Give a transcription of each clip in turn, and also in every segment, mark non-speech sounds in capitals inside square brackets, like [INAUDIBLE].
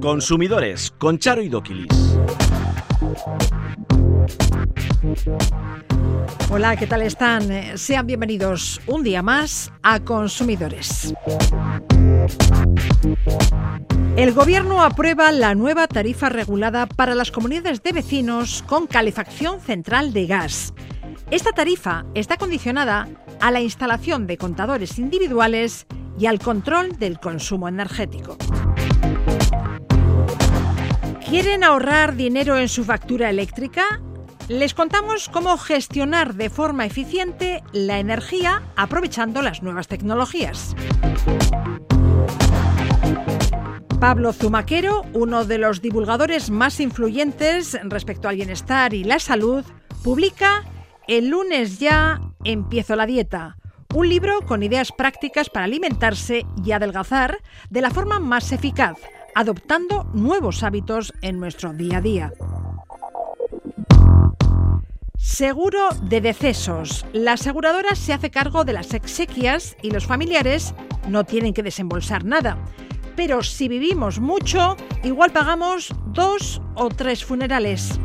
Consumidores con Charo y Doquilis. Hola, ¿qué tal están? Eh, Sean bienvenidos un día más a Consumidores. El Gobierno aprueba la nueva tarifa regulada para las comunidades de vecinos con calefacción central de gas. Esta tarifa está condicionada a la instalación de contadores individuales y al control del consumo energético. ¿Quieren ahorrar dinero en su factura eléctrica? Les contamos cómo gestionar de forma eficiente la energía aprovechando las nuevas tecnologías. Pablo Zumaquero, uno de los divulgadores más influyentes respecto al bienestar y la salud, publica El lunes ya empiezo la dieta, un libro con ideas prácticas para alimentarse y adelgazar de la forma más eficaz, adoptando nuevos hábitos en nuestro día a día. Seguro de decesos. La aseguradora se hace cargo de las exequias y los familiares no tienen que desembolsar nada. Pero si vivimos mucho, igual pagamos dos o tres funerales.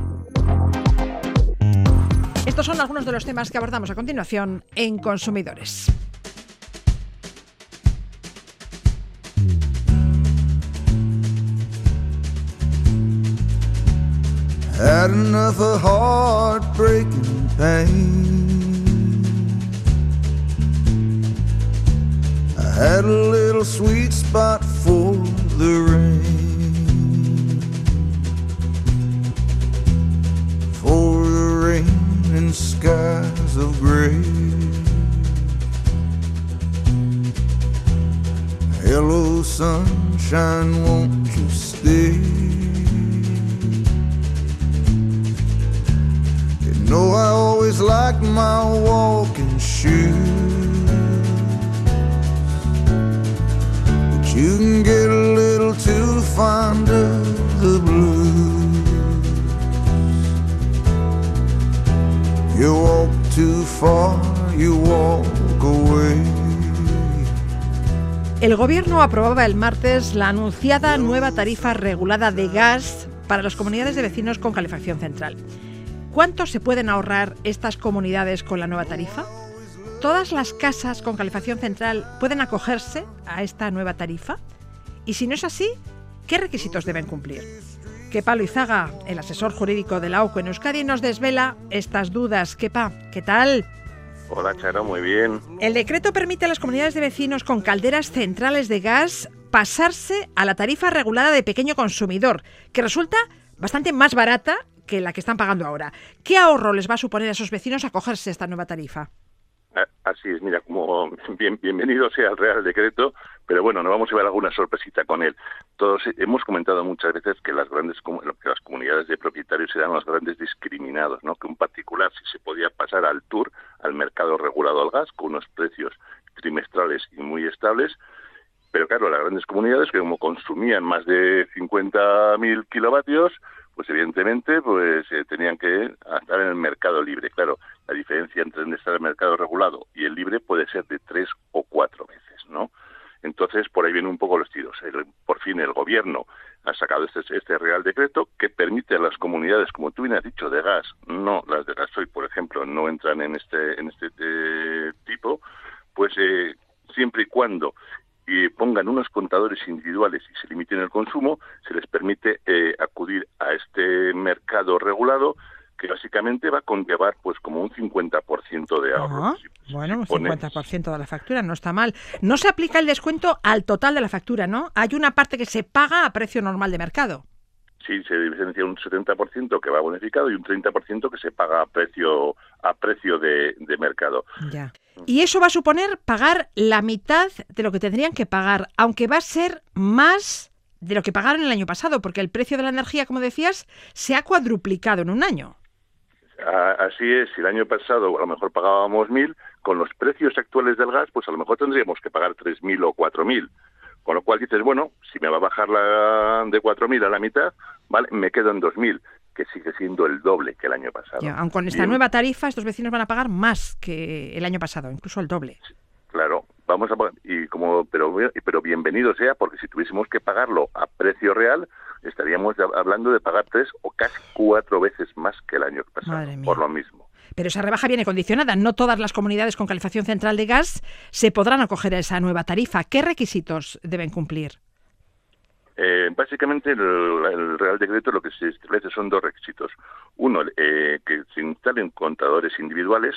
Estos son algunos de los temas que abordamos a continuación en Consumidores. Skies of gray. Hello, sunshine, won't you stay? You know I always like my walking shoes. But you can get a little too fond of the blues. You walk too far, you away. El Gobierno aprobaba el martes la anunciada nueva tarifa regulada de gas para las comunidades de vecinos con calefacción central. ¿Cuánto se pueden ahorrar estas comunidades con la nueva tarifa? ¿Todas las casas con calefacción central pueden acogerse a esta nueva tarifa? Y si no es así, ¿qué requisitos deben cumplir? Que Pablo Izaga, el asesor jurídico de la OCU en Euskadi, nos desvela estas dudas. Kepa, ¿qué tal? Hola, Charo, muy bien. El decreto permite a las comunidades de vecinos con calderas centrales de gas pasarse a la tarifa regulada de pequeño consumidor, que resulta bastante más barata que la que están pagando ahora. ¿Qué ahorro les va a suponer a esos vecinos acogerse a esta nueva tarifa? Así es, mira, como [LAUGHS] bien, bienvenido sea el Real Decreto, pero bueno, no vamos a ver alguna sorpresita con él. Todos hemos comentado muchas veces que las grandes que las comunidades de propietarios eran los grandes discriminados, ¿no? Que un particular si se podía pasar al tour, al mercado regulado al gas, con unos precios trimestrales y muy estables, pero claro, las grandes comunidades que como consumían más de 50.000 kilovatios, pues evidentemente pues eh, tenían que estar en el mercado libre. Claro, la diferencia entre estar en el mercado regulado y el libre puede ser de tres o cuatro veces, ¿no? Entonces, por ahí vienen un poco los tiros. El- por fin el gobierno ha sacado este, este Real Decreto que permite a las comunidades, como tú bien has dicho, de gas, no las de gasoil, por ejemplo, no entran en este, en este eh, tipo, pues eh, siempre y cuando y pongan unos contadores individuales y se limiten el consumo, se les permite eh, acudir a este mercado regulado que básicamente va a conllevar pues como un 50% de ahorro. Ah, Si- bueno, si un pones- 50% de la factura no está mal. No se aplica el descuento al total de la factura, ¿no? Hay una parte que se paga a precio normal de mercado. Sí, se diferencia un 70% que va bonificado y un 30% que se paga a precio a precio de, de mercado. Ya. Y eso va a suponer pagar la mitad de lo que tendrían que pagar, aunque va a ser más de lo que pagaron el año pasado, porque el precio de la energía, como decías, se ha cuadruplicado en un año. Así es, si el año pasado a lo mejor pagábamos 1.000, con los precios actuales del gas, pues a lo mejor tendríamos que pagar 3.000 o 4.000. Con lo cual dices, bueno, si me va a bajar la de 4.000 a la mitad, vale, me quedo en 2.000, que sigue siendo el doble que el año pasado. Ya, aun con esta Bien, nueva tarifa, estos vecinos van a pagar más que el año pasado, incluso el doble. Claro, vamos a y como pero pero bienvenido sea porque si tuviésemos que pagarlo a precio real estaríamos hablando de pagar tres o casi cuatro veces más que el año pasado por lo mismo pero esa rebaja viene condicionada. No todas las comunidades con calefacción central de gas se podrán acoger a esa nueva tarifa. ¿Qué requisitos deben cumplir? Eh, básicamente el, Real Decreto lo que se establece son dos requisitos. Uno, eh, que se instalen contadores individuales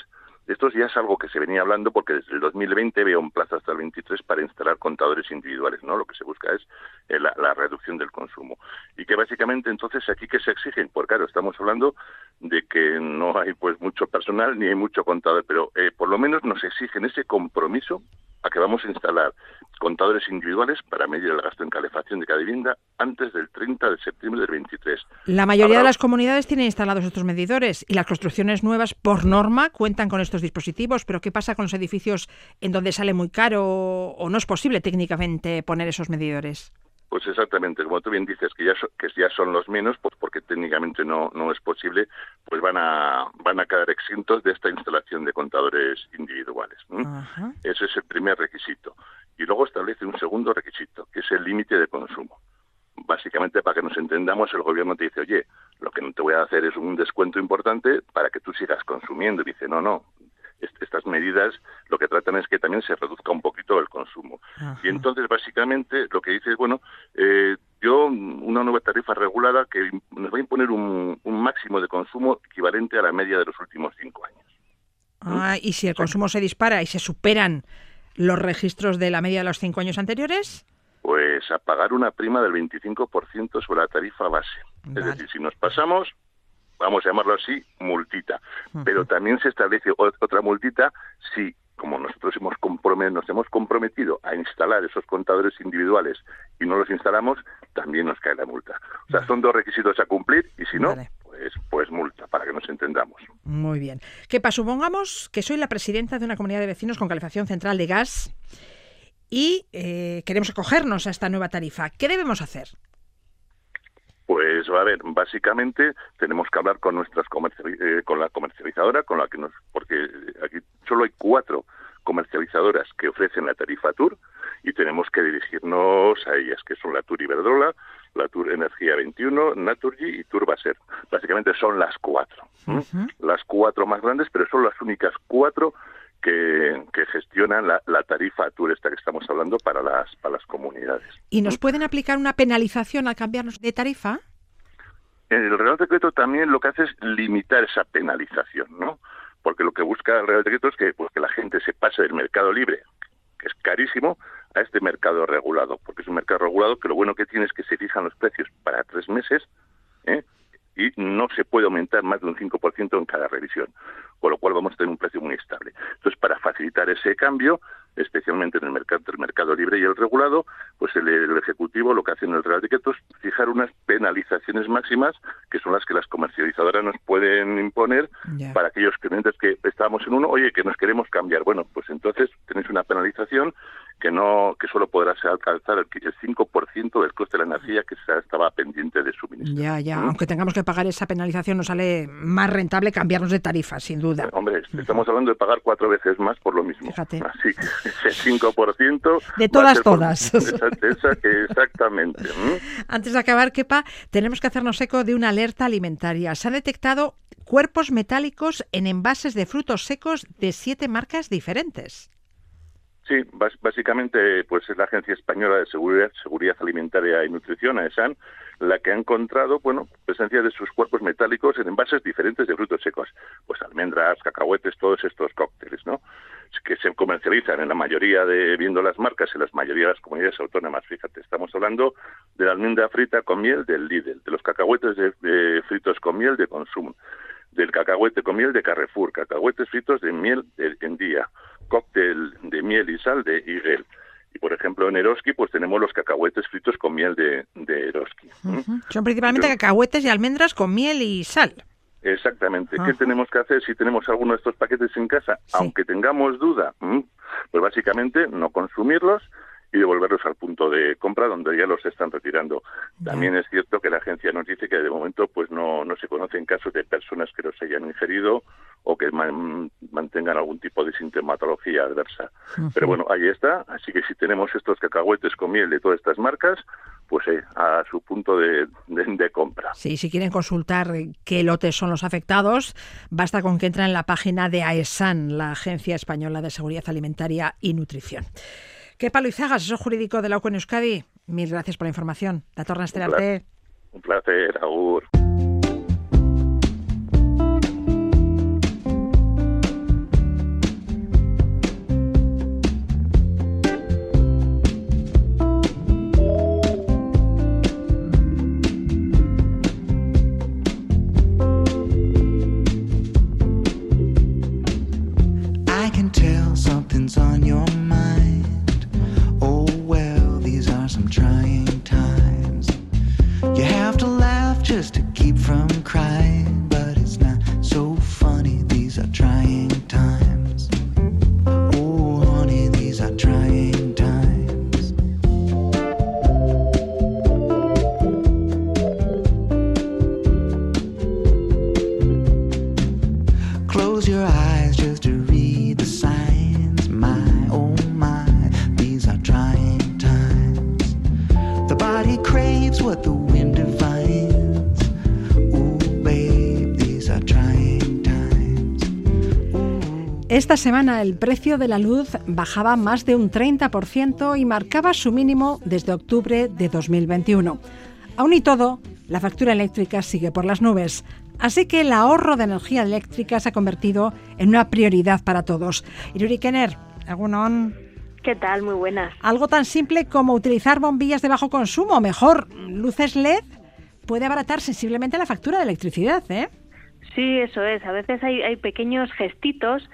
esto ya es algo que se venía hablando porque desde el 2020 veo un plazo hasta el 23 para instalar contadores individuales, ¿no? Lo que se busca es eh, la, reducción del consumo. Y que básicamente entonces aquí que se exigen, pues claro, estamos hablando de que no hay pues mucho personal ni hay mucho contador, pero eh, por lo menos nos exigen ese compromiso a que vamos a instalar contadores individuales para medir el gasto en calefacción de cada vivienda antes del 30 de septiembre del 23. La mayoría de las comunidades tienen instalados estos medidores y las construcciones nuevas, por norma, cuentan con estos dispositivos, pero ¿qué pasa con los edificios en donde sale muy caro o no es posible técnicamente poner esos medidores? Pues exactamente, como tú bien dices, que ya, que ya son los menos, pues porque técnicamente no, no es posible, pues van a, van a quedar exentos de esta instalación de contadores individuales. Ese es el primer requisito. Y luego establece un segundo requisito, que es el límite de consumo. Básicamente, para que nos entendamos, el gobierno te dice, oye, lo que no te voy a hacer es un descuento importante para que tú sigas consumiendo. Y dice, no, no, estas medidas lo que tratan es que también se reduzca un poquito el consumo. Y entonces, básicamente, lo que dice es, bueno, eh, yo, una nueva tarifa regulada que nos va a imponer un, máximo de consumo equivalente a la media de los últimos cinco años. Ah, ¿Y si el consumo se dispara y se superan los registros de la media de los cinco años anteriores? Pues a pagar una prima del 25% sobre la tarifa base. Es decir, si nos pasamos, vamos a llamarlo así, multita. Pero también se establece otra multita si, como nosotros hemos nos hemos comprometido a instalar esos contadores individuales y no los instalamos, también nos cae la multa. O sea, son dos requisitos a cumplir y si no, pues, pues multa, para que nos entendamos. Muy bien. ¿Qué pasa? Supongamos que soy la presidenta de una comunidad de vecinos con calefacción central de gas y eh, queremos acogernos a esta nueva tarifa. ¿Qué debemos hacer? Pues a ver, básicamente tenemos que hablar con nuestras eh, con la comercializadora, con la que nos, porque aquí solo hay cuatro comercializadoras que ofrecen la tarifa Tour y tenemos que dirigirnos a ellas, que son la Tour Iberdrola, la Tour Energía 21, Naturgy y Turbaser. Básicamente son las cuatro, las cuatro más grandes, pero son las únicas cuatro que, gestionan la, tarifa Tour esta que estamos hablando para las, para las comunidades. ¿Y nos pueden aplicar una penalización al cambiarnos de tarifa? El Real Decreto también lo que hace es limitar esa penalización, ¿no? Porque lo que busca el Real Decreto es que, pues, que la gente se pase del mercado libre, que es carísimo, a este mercado regulado, porque es un mercado regulado que lo bueno que tiene es que se fijan los precios para tres meses, ¿eh? Y no se puede aumentar más de un 5% en cada revisión, con lo cual vamos a tener un precio muy estable. Entonces, para facilitar ese cambio, especialmente en el mercado, el mercado libre y el regulado, pues el, Ejecutivo lo que hace en el Real Decreto es fijar unas penalizaciones máximas, que son las que las comercializadoras nos pueden imponer para aquellos clientes que estábamos en uno, oye, que nos queremos cambiar. Bueno, pues entonces tenéis una penalización que no que solo podrá alcanzar el, 5% del coste de la energía que estaba pendiente de suministro. Ya, ya, ¿Mm? aunque tengamos que pagar esa penalización nos sale más rentable cambiarnos de tarifa, sin duda. hombre, estamos hablando de pagar cuatro veces más por lo mismo. Fíjate. Así que ese 5%... De todas, todas. [LAUGHS] exactamente. Antes de acabar, Kepa, tenemos que hacernos eco de una alerta alimentaria. Se han detectado cuerpos metálicos en envases de frutos secos de siete marcas diferentes. Sí, básicamente pues es la Agencia Española de Seguridad, Seguridad Alimentaria y Nutrición, AESAN, la que ha encontrado, bueno, presencia de sus cuerpos metálicos en envases diferentes de frutos secos, pues almendras, cacahuetes, todos estos cócteles, ¿no? Que se comercializan en la mayoría de, viendo las marcas, en la mayoría de las comunidades autónomas. Fíjate, estamos hablando de la almendra frita con miel del Lidl, de los cacahuetes de, fritos con miel de consumo, del cacahuete con miel de Carrefour, cacahuetes fritos de miel de, en día, cóctel de miel y sal de Igel. Y por ejemplo en Eroski pues tenemos los cacahuetes fritos con miel de, de Eroski. Son principalmente cacahuetes y almendras con miel y sal. Exactamente. ¿Qué tenemos que hacer si tenemos alguno de estos paquetes en casa? Aunque tengamos duda, pues básicamente no consumirlos y devolverlos al punto de compra donde ya los están retirando. También es cierto que la agencia nos dice que de momento pues no, no se conocen casos de personas que los hayan ingerido o que mantengan algún tipo de sintomatología adversa. Pero bueno, ahí está. Así que si tenemos estos cacahuetes con miel de todas estas marcas, pues eh, a su punto de, de, compra. Sí, si quieren consultar qué lotes son los afectados, basta con que entren en la página de AESAN, la Agencia Española de Seguridad Alimentaria y Nutrición. ¿Qué palo Izaga, asesor jurídico de la UCO Euskadi? Mil gracias por la información. La torna a Un placer, Agur. Esta semana el precio de la luz bajaba más de un 30% y marcaba su mínimo desde octubre de 2021. Aún y todo, la factura eléctrica sigue por las nubes. Así que el ahorro de energía eléctrica se ha convertido en una prioridad para todos. Iruri Kenner, ¿algún ¿Qué tal? Muy buenas. Algo tan simple como utilizar bombillas de bajo consumo, o mejor, luces LED, puede abaratar sensiblemente la factura de electricidad, ¿eh? Sí, eso es. A veces hay, hay pequeños gestitos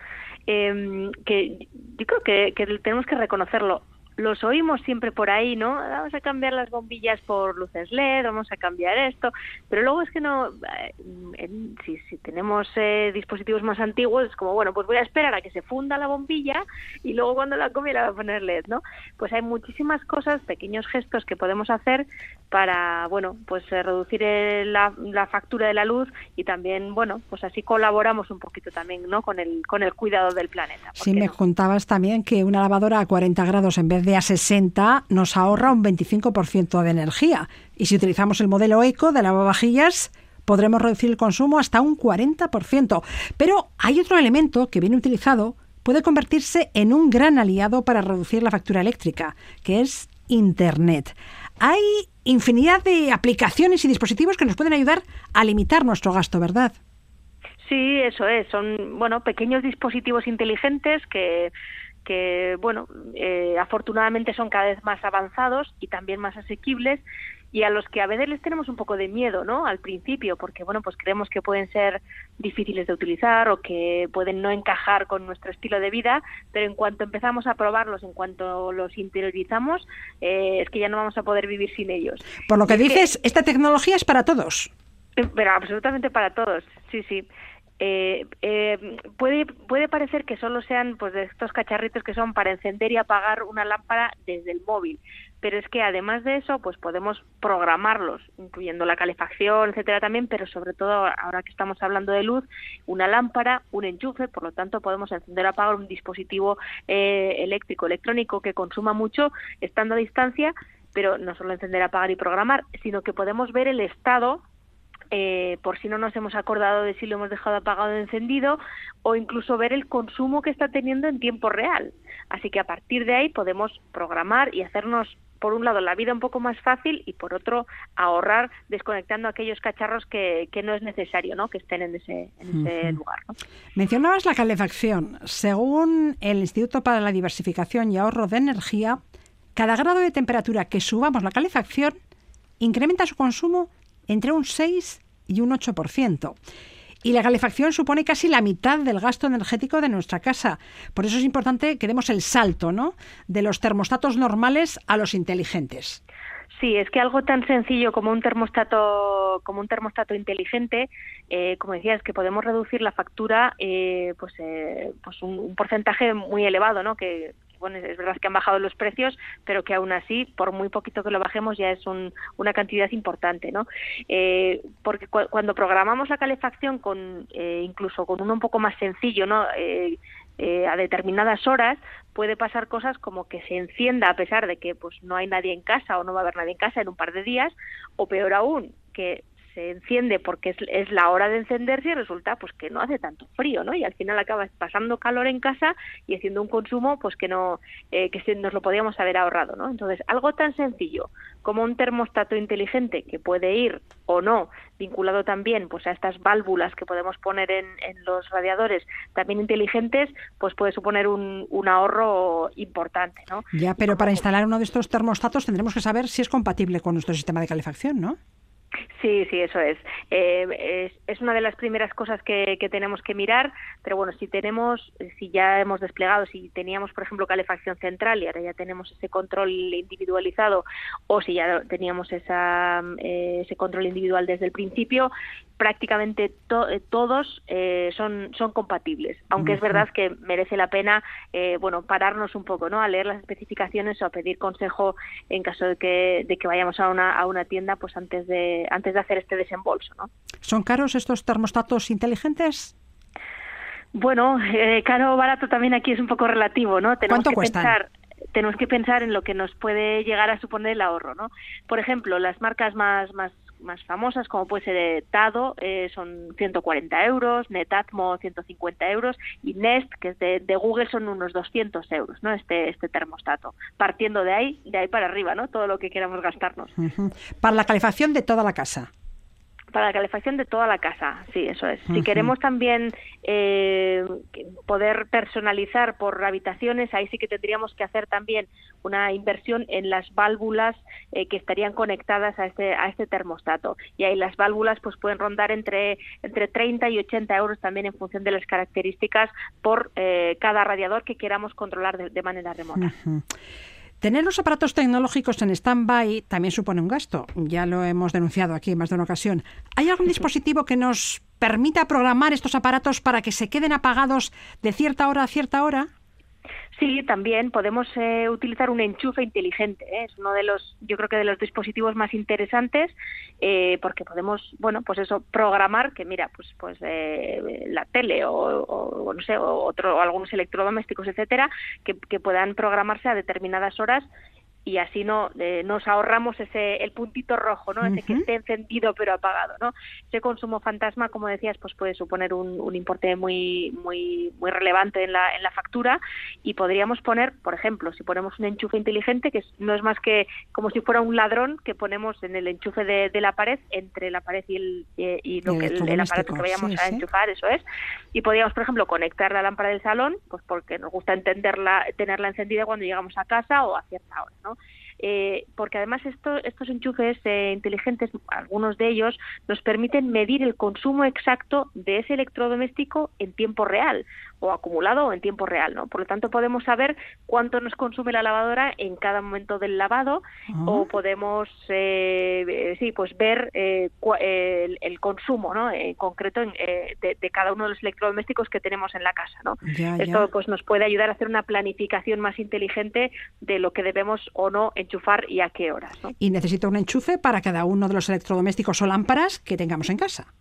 eh, que yo creo que, que tenemos que reconocerlo los oímos siempre por ahí, ¿no? Vamos a cambiar las bombillas por luces LED, vamos a cambiar esto, pero luego es que no, eh, si, si, tenemos eh, dispositivos más antiguos, es como, bueno, pues voy a esperar a que se funda la bombilla y luego cuando la cambie la voy a poner LED, ¿no? Pues hay muchísimas cosas, pequeños gestos que podemos hacer para, bueno, pues eh, reducir la, la, factura de la luz y también, bueno, pues así colaboramos un poquito también, ¿no? Con el, con el cuidado del planeta. Sí, me contabas también que una lavadora a 40 grados en vez de a 60 nos ahorra un 25% de energía. Y si utilizamos el modelo eco de lavavajillas, podremos reducir el consumo hasta un 40%. Pero hay otro elemento que, bien utilizado, puede convertirse en un gran aliado para reducir la factura eléctrica, que es Internet. Hay infinidad de aplicaciones y dispositivos que nos pueden ayudar a limitar nuestro gasto, ¿verdad? Sí, eso es. Son, bueno, pequeños dispositivos inteligentes que que, bueno, eh, afortunadamente son cada vez más avanzados y también más asequibles y a los que a veces les tenemos un poco de miedo, ¿no? Al principio, porque, bueno, pues creemos que pueden ser difíciles de utilizar o que pueden no encajar con nuestro estilo de vida, pero en cuanto empezamos a probarlos, en cuanto los interiorizamos, eh, es que ya no vamos a poder vivir sin ellos. Por lo que dices, esta tecnología es para todos. Pero absolutamente para todos, sí, sí. Eh, eh, puede puede parecer que solo sean pues estos cacharritos que son para encender y apagar una lámpara desde el móvil. Pero es que además de eso pues podemos programarlos incluyendo la calefacción etcétera también pero sobre todo ahora que estamos hablando de luz una lámpara un enchufe por lo tanto podemos encender o apagar un dispositivo eh, eléctrico electrónico que consuma mucho estando a distancia pero no solo encender apagar y programar sino que podemos ver el estado eh, por si no nos hemos acordado de si lo hemos dejado apagado o encendido, o incluso ver el consumo que está teniendo en tiempo real. Así que a partir de ahí podemos programar y hacernos, por un lado, la vida un poco más fácil y por otro, ahorrar desconectando aquellos cacharros que, no es necesario ¿no? que estén en ese, lugar. Mencionabas la calefacción. Según el Instituto para la Diversificación y Ahorro de Energía, cada grado de temperatura que subamos la calefacción incrementa su consumo entre un 6 y un 8%. Y la calefacción supone casi la mitad del gasto energético de nuestra casa. Por eso es importante que demos el salto ¿no? de los termostatos normales a los inteligentes. Sí, es que algo tan sencillo como un termostato, como un termostato inteligente, eh, como decías, que podemos reducir la factura, eh, pues, eh, pues un, porcentaje muy elevado, ¿no? Que, es verdad que han bajado los precios, pero que aún así, por muy poquito que lo bajemos, ya es una cantidad importante, ¿no? Eh, porque cuando programamos la calefacción con eh, incluso con uno un poco más sencillo, ¿no? Eh, a determinadas horas puede pasar cosas como que se encienda a pesar de que pues no hay nadie en casa o no va a haber nadie en casa en un par de días o peor aún que se enciende porque es, la hora de encenderse y resulta pues que no hace tanto frío, ¿no? Y al final acabas pasando calor en casa y haciendo un consumo pues que no eh, que nos lo podíamos haber ahorrado, ¿no? Entonces algo tan sencillo como un termostato inteligente que puede ir o no vinculado también pues a estas válvulas que podemos poner en, los radiadores también inteligentes pues puede suponer un, un ahorro importante, ¿no? Ya, pero para instalar uno de estos termostatos tendremos que saber si es compatible con nuestro sistema de calefacción, ¿no? Sí, sí, eso es. Eh, es. una de las primeras cosas que, tenemos que mirar, pero bueno, si tenemos, si ya hemos desplegado, si teníamos, por ejemplo, calefacción central y ahora ya tenemos ese control individualizado, o si ya teníamos esa, eh, ese control individual desde el principio, prácticamente eh, todos eh, son, son compatibles, aunque es verdad que merece la pena eh, bueno pararnos un poco ¿no? a leer las especificaciones o a pedir consejo en caso de que, de que vayamos a una, a una tienda pues antes de, antes de hacer este desembolso. ¿no? ¿Son caros estos termostatos inteligentes? Bueno, caro o barato también aquí es un poco relativo, ¿no? Tenemos ¿Cuánto que cuestan? tenemos que pensar en lo que nos puede llegar a suponer el ahorro, ¿no? Por ejemplo, las marcas más, más más famosas, como puede ser Tado, eh, son 140 euros, Netatmo 150 euros y Nest, que es de, Google, son unos 200 euros, ¿no? Este, este termostato. Partiendo de ahí, de ahí para arriba, ¿no? Todo lo que queramos gastarnos. Para la calefacción de toda la casa para la calefacción de toda la casa, sí, eso es. Si queremos también eh, poder personalizar por habitaciones, ahí sí que tendríamos que hacer también una inversión en las válvulas eh, que estarían conectadas a este, a este termostato. Y ahí las válvulas pues pueden rondar entre, entre 30 y 80 euros también en función de las características por eh, cada radiador que queramos controlar de, manera remota. Tener los aparatos tecnológicos en stand-by también supone un gasto. Ya lo hemos denunciado aquí en más de una ocasión. ¿Hay algún [LAUGHS] dispositivo que nos permita programar estos aparatos para que se queden apagados de cierta hora a cierta hora? Sí, también podemos eh, utilizar un enchufe inteligente. ¿eh? Es uno de los, yo creo que de los dispositivos más interesantes, eh, porque podemos, bueno, pues eso, programar que mira, pues, pues la tele o, no sé, o otro, algunos electrodomésticos, etcétera, que puedan programarse a determinadas horas y así no eh, nos ahorramos ese el puntito rojo no ese que esté encendido pero apagado no ese consumo fantasma como decías pues puede suponer un, un, importe muy muy muy relevante en la en la factura y podríamos poner por ejemplo si ponemos un enchufe inteligente que no es más que como si fuera un ladrón que ponemos en el enchufe de, de la pared entre la pared y el y, lo que el, aparato que vayamos a enchufar eso es. Y podríamos por ejemplo conectar la lámpara del salón pues porque nos gusta entenderla tenerla encendida cuando llegamos a casa o a cierta hora no eh, porque además esto, estos enchufes eh, inteligentes, algunos de ellos, nos permiten medir el consumo exacto de ese electrodoméstico en tiempo real o acumulado o en tiempo real, ¿no? Por lo tanto, podemos saber cuánto nos consume la lavadora en cada momento del lavado o podemos, eh, sí, pues ver el, consumo, ¿no? En concreto de, cada uno de los electrodomésticos que tenemos en la casa, ¿no? Esto pues nos puede ayudar a hacer una planificación más inteligente de lo que debemos o no enchufar y a qué horas. Y necesito un enchufe para cada uno de los electrodomésticos o lámparas que tengamos en casa.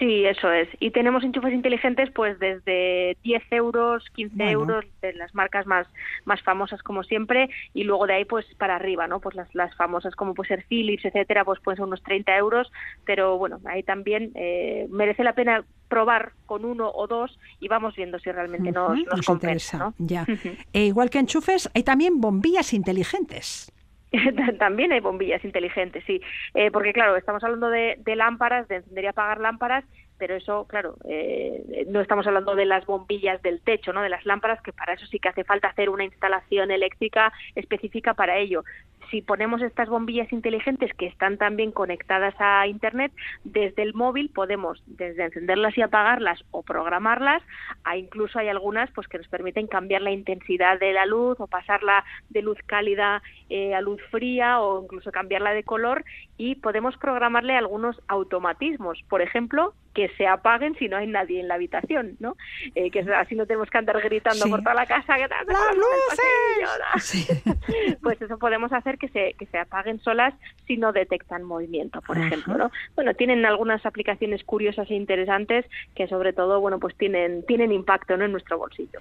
Sí, eso es. Y tenemos enchufes inteligentes pues desde 10 euros, 15 euros, de las marcas más, más famosas como siempre, y luego de ahí pues para arriba, ¿no? Pues las, las famosas como puede ser Philips, etcétera, pues pueden ser unos 30 euros, pero bueno, ahí también eh, merece la pena probar con uno o dos y vamos viendo si realmente nos, nos, compensa. Ya. e igual que enchufes, hay también bombillas inteligentes. [LAUGHS] También hay bombillas inteligentes, sí, eh, porque claro, estamos hablando de, lámparas, de encender y apagar lámparas, pero eso, claro, eh, no estamos hablando de las bombillas del techo, ¿no? De las lámparas, que para eso sí que hace falta hacer una instalación eléctrica específica para ello si ponemos estas bombillas inteligentes que están también conectadas a Internet, desde el móvil podemos desde encenderlas y apagarlas o programarlas, a incluso hay algunas pues que nos permiten cambiar la intensidad de la luz o pasarla de luz cálida eh, a luz fría o incluso cambiarla de color y podemos programarle algunos automatismos, por ejemplo, que se apaguen si no hay nadie en la habitación, ¿no? Eh, que así no tenemos que andar gritando por toda la casa ¡Las [LAUGHS] luces! [LAUGHS] pues eso podemos hacer que se, que se apaguen solas si no detectan movimiento, por ejemplo, ¿no? Bueno, tienen algunas aplicaciones curiosas e interesantes que sobre todo, bueno, pues tienen, tienen impacto ¿no? en nuestro bolsillo.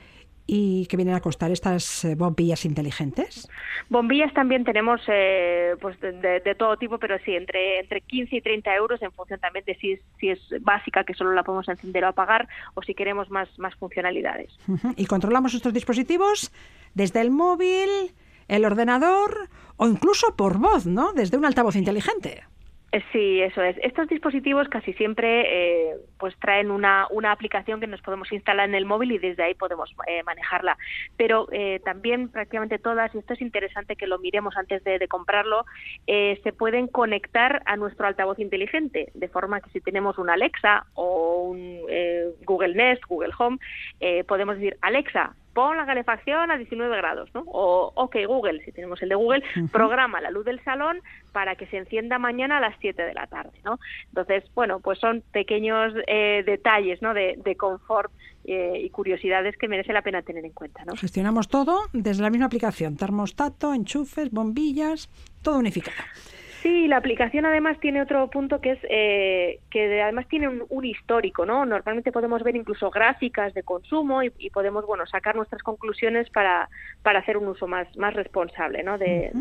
¿Y qué vienen a costar estas eh, bombillas inteligentes? Bombillas también tenemos eh, pues de, todo tipo, pero sí, entre, entre 15 y 30 euros en función también de si es, si es básica, que solo la podemos encender o apagar, o si queremos más, más funcionalidades. ¿Y controlamos estos dispositivos desde el móvil, el ordenador o incluso por voz, ¿no? Desde un altavoz inteligente. Eh, sí, eso es. Estos dispositivos casi siempre eh, pues traen una, una aplicación que nos podemos instalar en el móvil y desde ahí podemos eh, manejarla. Pero también prácticamente todas, y esto es interesante que lo miremos antes de, de comprarlo, se pueden conectar a nuestro altavoz inteligente, de forma que si tenemos un Alexa o un Google Nest, Google Home, podemos decir, Alexa, pon la calefacción a 19 grados, ¿no? O, ok, Google, si tenemos el de Google, programa la luz del salón para que se encienda mañana a las 7 de la tarde, ¿no? Entonces, bueno, pues son pequeños eh, detalles, ¿no? De, confort eh, y curiosidades que merece la pena tener en cuenta, ¿no? Gestionamos todo desde la misma aplicación, termostato, enchufes, bombillas, todo unificado. Sí, la aplicación además tiene otro punto que es eh, que además tiene un, histórico, ¿no? Normalmente podemos ver incluso gráficas de consumo y, podemos, bueno, sacar nuestras conclusiones para, para hacer un uso más, más responsable, ¿no? De,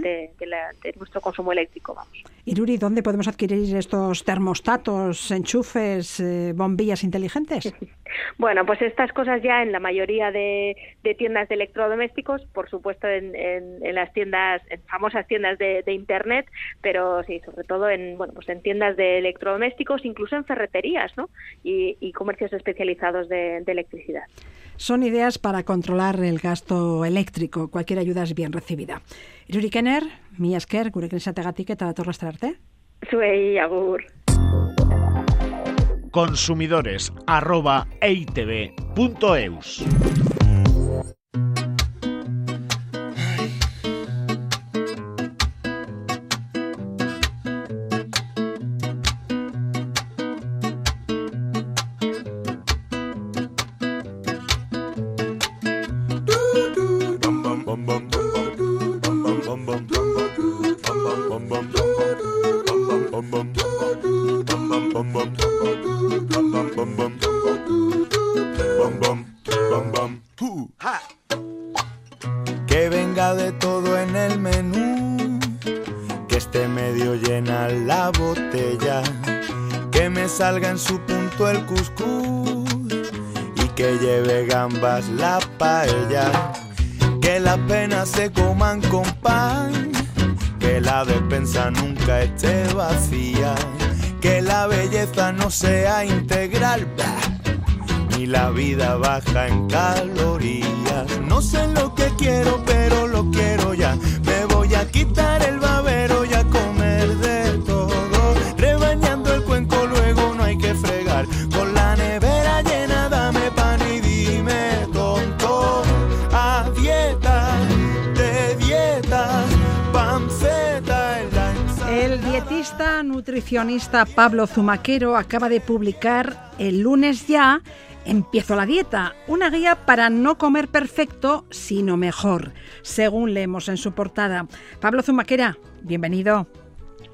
nuestro consumo eléctrico, vamos. Y Ruri, ¿dónde podemos adquirir estos termostatos, enchufes, eh, bombillas inteligentes? [LAUGHS] Bueno, pues estas cosas ya en la mayoría de, tiendas de electrodomésticos, por supuesto en, las tiendas, en famosas tiendas de, internet, pero sí, sobre todo en bueno, pues en tiendas de electrodomésticos, incluso en ferreterías, ¿no? Y, comercios especializados de, electricidad. Son ideas para controlar el gasto eléctrico. Cualquier ayuda es bien recibida. Iruri Kenner, mi esker, gurekin esategatik eta datorra arte. Zuei, agur. consumidores arroba eitv.eus. Que medio llena la botella, que me salga en su punto el cuscús y que lleve gambas la paella, que las penas se coman con pan, que la despensa nunca esté vacía, que la belleza no sea integral ni la vida baja en calorías. No sé lo que quiero, pero lo quiero ya. Me voy a quitar el babero nutricionista Pablo Zumaquero acaba de publicar el lunes ya Empiezo la dieta, una guía para no comer perfecto, sino mejor, según leemos en su portada. Pablo Zumaquera, bienvenido.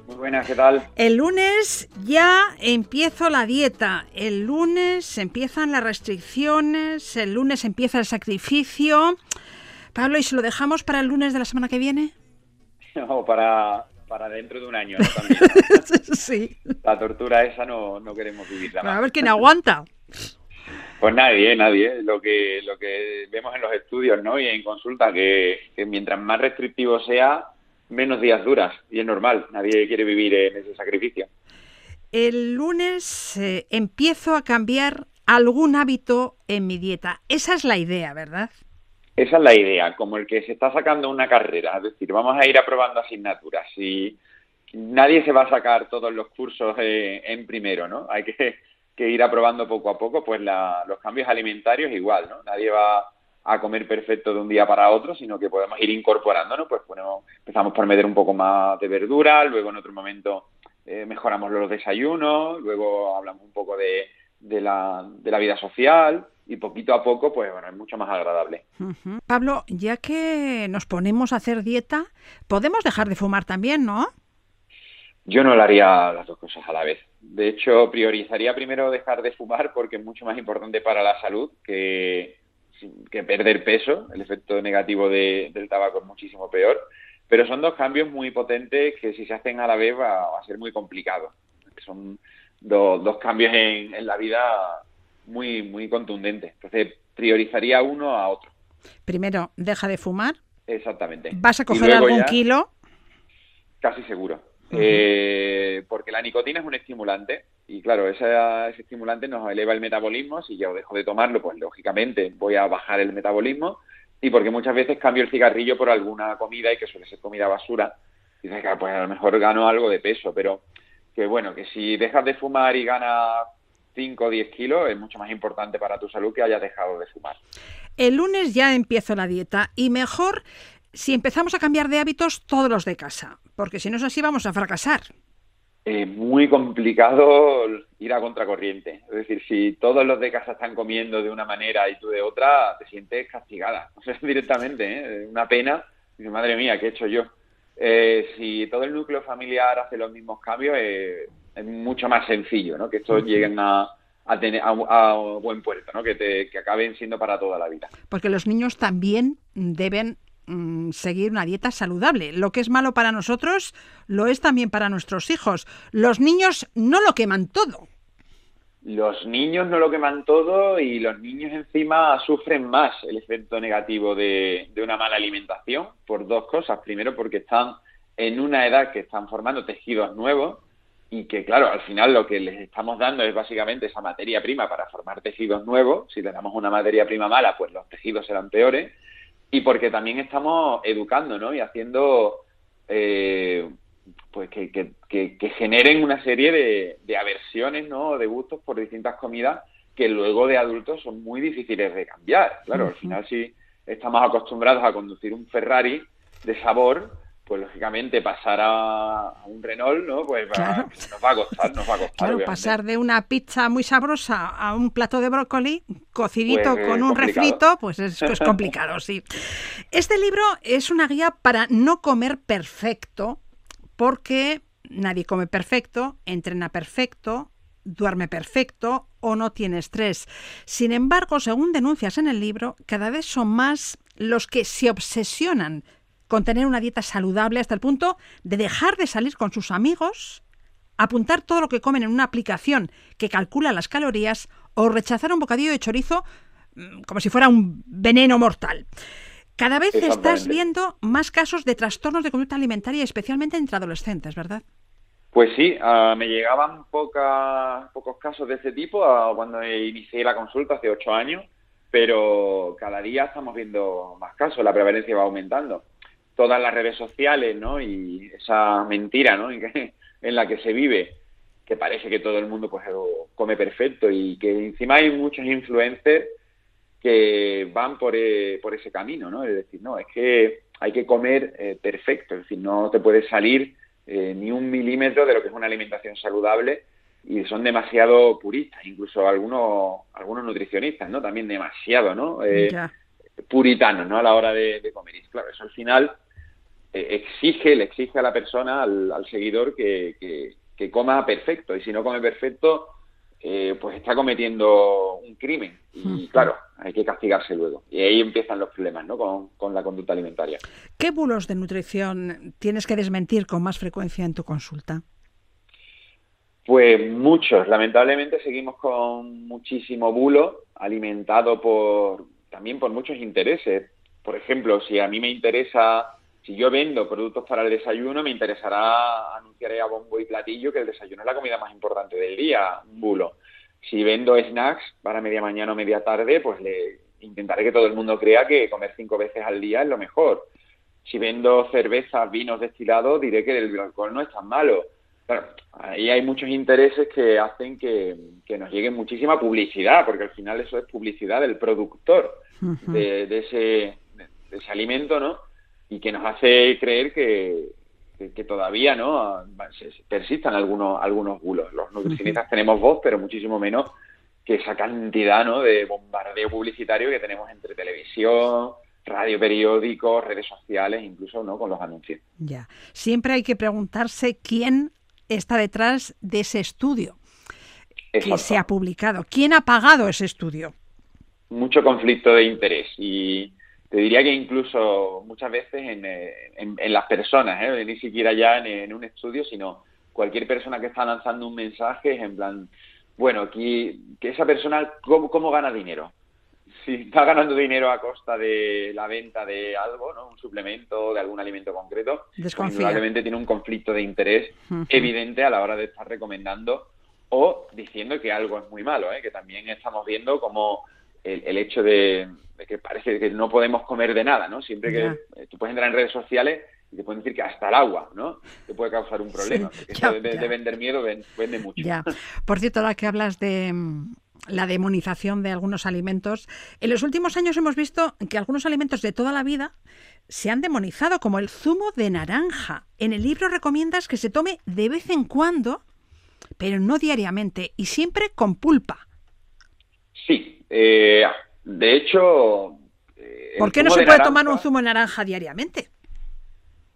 Muy buenas, ¿qué tal? El lunes ya empiezo la dieta, el lunes empiezan las restricciones, el lunes empieza el sacrificio. Pablo, ¿y si lo dejamos para el lunes de la semana que viene? [LAUGHS] No, para, para dentro de un año. ¿no? [LAUGHS] sí. La tortura esa no, no queremos vivirla. A ver quién aguanta. Pues nadie, nadie. Lo que, lo que vemos en los estudios ¿no? y en consulta, que, mientras más restrictivo sea, menos días duras. Y es normal, nadie quiere vivir en ese sacrificio. El lunes eh, empiezo a cambiar algún hábito en mi dieta. Esa es la idea, ¿verdad? Esa es la idea, como el que se está sacando una carrera, es decir, vamos a ir aprobando asignaturas y nadie se va a sacar todos los cursos eh, en primero, ¿no? Hay que, ir aprobando poco a poco, pues los cambios alimentarios igual, ¿no? Nadie va a comer perfecto de un día para otro, sino que podemos ir incorporándonos, pues ponemos, empezamos por meter un poco más de verdura, luego en otro momento eh, mejoramos los desayunos, luego hablamos un poco de, la, de la vida social, y poquito a poco, pues bueno, es mucho más agradable. Pablo, ya que nos ponemos a hacer dieta, podemos dejar de fumar también, ¿no? Yo no lo haría las dos cosas a la vez. De hecho, priorizaría primero dejar de fumar porque es mucho más importante para la salud que, que perder peso. El efecto negativo del tabaco es muchísimo peor. Pero son dos cambios muy potentes que si se hacen a la vez va, a ser muy complicado. Son dos, dos cambios en, en la vida muy, muy contundente. Entonces, priorizaría uno a otro. Primero, deja de fumar. Exactamente. ¿Vas a coger algún kilo? Casi seguro. Eh, porque la nicotina es un estimulante y claro, ese, ese, estimulante nos eleva el metabolismo. Si yo dejo de tomarlo, pues lógicamente voy a bajar el metabolismo y porque muchas veces cambio el cigarrillo por alguna comida y que suele ser comida basura. Y dices que pues a lo mejor gano algo de peso, pero que bueno, que si dejas de fumar y ganas 5 o 10 kilos, es mucho más importante para tu salud que hayas dejado de fumar. El lunes ya empiezo la dieta y mejor si empezamos a cambiar de hábitos todos los de casa, porque si no es así vamos a fracasar. Es muy complicado ir a contracorriente. Es decir, si todos los de casa están comiendo de una manera y tú de otra, te sientes castigada. [LAUGHS] O sea, directamente, ¿eh? una pena. madre mía, ¿qué he hecho yo? Eh, si todo el núcleo familiar hace los mismos cambios, eh, es mucho más sencillo, ¿no? Que estos lleguen a, a, tener, a, buen puerto, ¿no? Que, te, que acaben siendo para toda la vida. Porque los niños también deben mm, seguir una dieta saludable. Lo que es malo para nosotros lo es también para nuestros hijos. Los niños no lo queman todo. Los niños no lo queman todo y los niños encima sufren más el efecto negativo de, de una mala alimentación por dos cosas. Primero porque están en una edad que están formando tejidos nuevos y que, claro, al final lo que les estamos dando es básicamente esa materia prima para formar tejidos nuevos. Si le damos una materia prima mala, pues los tejidos serán peores. Y porque también estamos educando, ¿no? Y haciendo, eh, pues que, que, generen una serie de, de aversiones, ¿no? De gustos por distintas comidas que luego de adultos son muy difíciles de cambiar. Claro, al final si estamos acostumbrados a conducir un Ferrari de sabor, pues lógicamente pasar a, un Renault, ¿no? Pues nos va a costar, nos va a costar. Claro, pasar de una pizza muy sabrosa a un plato de brócoli cocidito pues, con un refrito, pues es, es [LAUGHS] complicado, sí. Este libro es una guía para no comer perfecto, porque nadie come perfecto, entrena perfecto, duerme perfecto o no tiene estrés. Sin embargo, según denuncias en el libro, cada vez son más los que se obsesionan con tener una dieta saludable hasta el punto de dejar de salir con sus amigos, apuntar todo lo que comen en una aplicación que calcula las calorías o rechazar un bocadillo de chorizo mm, como si fuera un veneno mortal. Cada vez estás viendo más casos de trastornos de conducta alimentaria, especialmente entre adolescentes, ¿verdad? Pues sí, ah, me llegaban pocos casos de ese tipo ah, cuando inicié la consulta hace ocho años, pero cada día estamos viendo más casos, la prevalencia va aumentando todas las redes sociales, ¿no? Y esa mentira, ¿no? [LAUGHS] En, la que se vive, que parece que todo el mundo pues come perfecto y que encima hay muchos influencers que van por, eh, por ese camino, ¿no? Es decir, no, es que hay que comer eh, perfecto, es decir, no te puedes salir eh, ni un milímetro de lo que es una alimentación saludable y son demasiado puristas, incluso algunos algunos nutricionistas, ¿no? También demasiado, ¿no? puritanos, ¿no? A la hora de, de comer. Y claro, eso al final eh, exige, le exige a la persona, al, seguidor, que, coma perfecto. Y si no come perfecto, eh, pues está cometiendo un crimen. Y claro, hay que castigarse luego. Y ahí empiezan los problemas ¿no? con, con la conducta alimentaria. ¿Qué bulos de nutrición tienes que desmentir con más frecuencia en tu consulta? Pues muchos. Lamentablemente seguimos con muchísimo bulo alimentado por también por muchos intereses. Por ejemplo, si a mí me interesa si yo vendo productos para el desayuno, me interesará anunciar a bombo y platillo que el desayuno es la comida más importante del día, un bulo. Si vendo snacks para media mañana o media tarde, pues le intentaré que todo el mundo crea que comer cinco veces al día es lo mejor. Si vendo cervezas, vinos destilados, diré que el alcohol no es tan malo. Claro, ahí hay muchos intereses que hacen que, nos llegue muchísima publicidad, porque al final eso es publicidad del productor de, ese, de ese alimento, ¿no? Y que nos hace creer que, que, todavía no persistan algunos algunos bulos. Los nutricionistas tenemos voz, pero muchísimo menos que esa cantidad ¿no? de bombardeo publicitario que tenemos entre televisión, radio, periódicos, redes sociales, incluso no con los anuncios. Ya. Siempre hay que preguntarse quién está detrás de ese estudio que se ha publicado. ¿Quién ha pagado ese estudio? Mucho conflicto de interés y te diría que incluso muchas veces en, eh, las personas, ¿eh? ni siquiera ya en, un estudio, sino cualquier persona que está lanzando un mensaje es en plan, bueno, aquí, que esa persona, ¿cómo, gana dinero? [LAUGHS] Si está ganando dinero a costa de la venta de algo, ¿no? un suplemento, de algún alimento concreto, probablemente tiene un conflicto de interés evidente a la hora de estar recomendando o diciendo que algo es muy malo, ¿eh? que también estamos viendo como el hecho de, de que parece que no podemos comer de nada, ¿no? Siempre que eh, tú puedes entrar en redes sociales y te pueden decir que hasta el agua, ¿no? Te puede causar un problema. [LAUGHS] de, vender miedo vende mucho. Ya. Por cierto, ahora que hablas de mm, la demonización de algunos alimentos, en los últimos años hemos visto que algunos alimentos de toda la vida se han demonizado, como el zumo de naranja. En el libro recomiendas que se tome de vez en cuando, pero no diariamente, y siempre con pulpa. Sí, eh, de hecho... Eh, ¿Por qué no se puede tomar un zumo de naranja diariamente?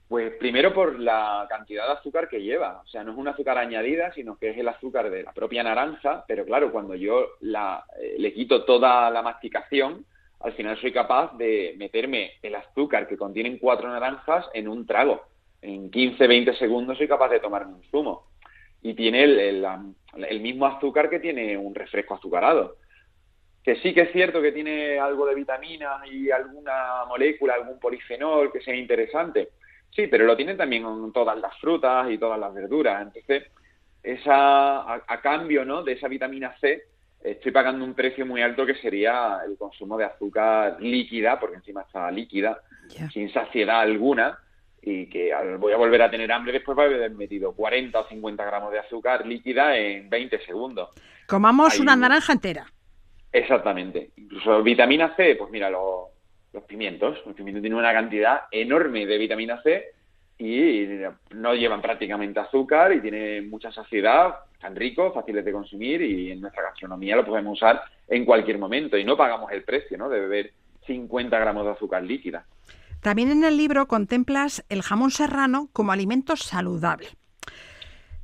Pues primero por la cantidad de azúcar que lleva. O sea, no es un azúcar añadida, sino que es el azúcar de la propia naranja. Pero claro, cuando yo la, eh, le quito toda la masticación, al final soy capaz de meterme el azúcar que contienen cuatro naranjas en un trago. En 15, 20 segundos soy capaz de tomarme un zumo. Y tiene el mismo azúcar que tiene un refresco azucarado que sí que es cierto que tiene algo de vitaminas y alguna molécula, algún polifenol que sea interesante. Sí, pero lo tienen también con todas las frutas y todas las verduras. Entonces, esa, a, cambio ¿no? de esa vitamina C, estoy pagando un precio muy alto que sería el consumo de azúcar líquida, porque encima está líquida, sin saciedad alguna, y que voy a volver a tener hambre después a haber metido 40 o 50 gramos de azúcar líquida en 20 segundos. Comamos una naranja entera. Exactamente. Incluso vitamina C, pues mira, los, pimientos. Los pimientos tienen una cantidad enorme de vitamina C y no llevan prácticamente azúcar y tienen mucha saciedad, están ricos, fáciles de consumir y en nuestra gastronomía lo podemos usar en cualquier momento y no pagamos el precio ¿no? de beber 50 gramos de azúcar líquida. También en el libro contemplas el jamón serrano como alimento saludable.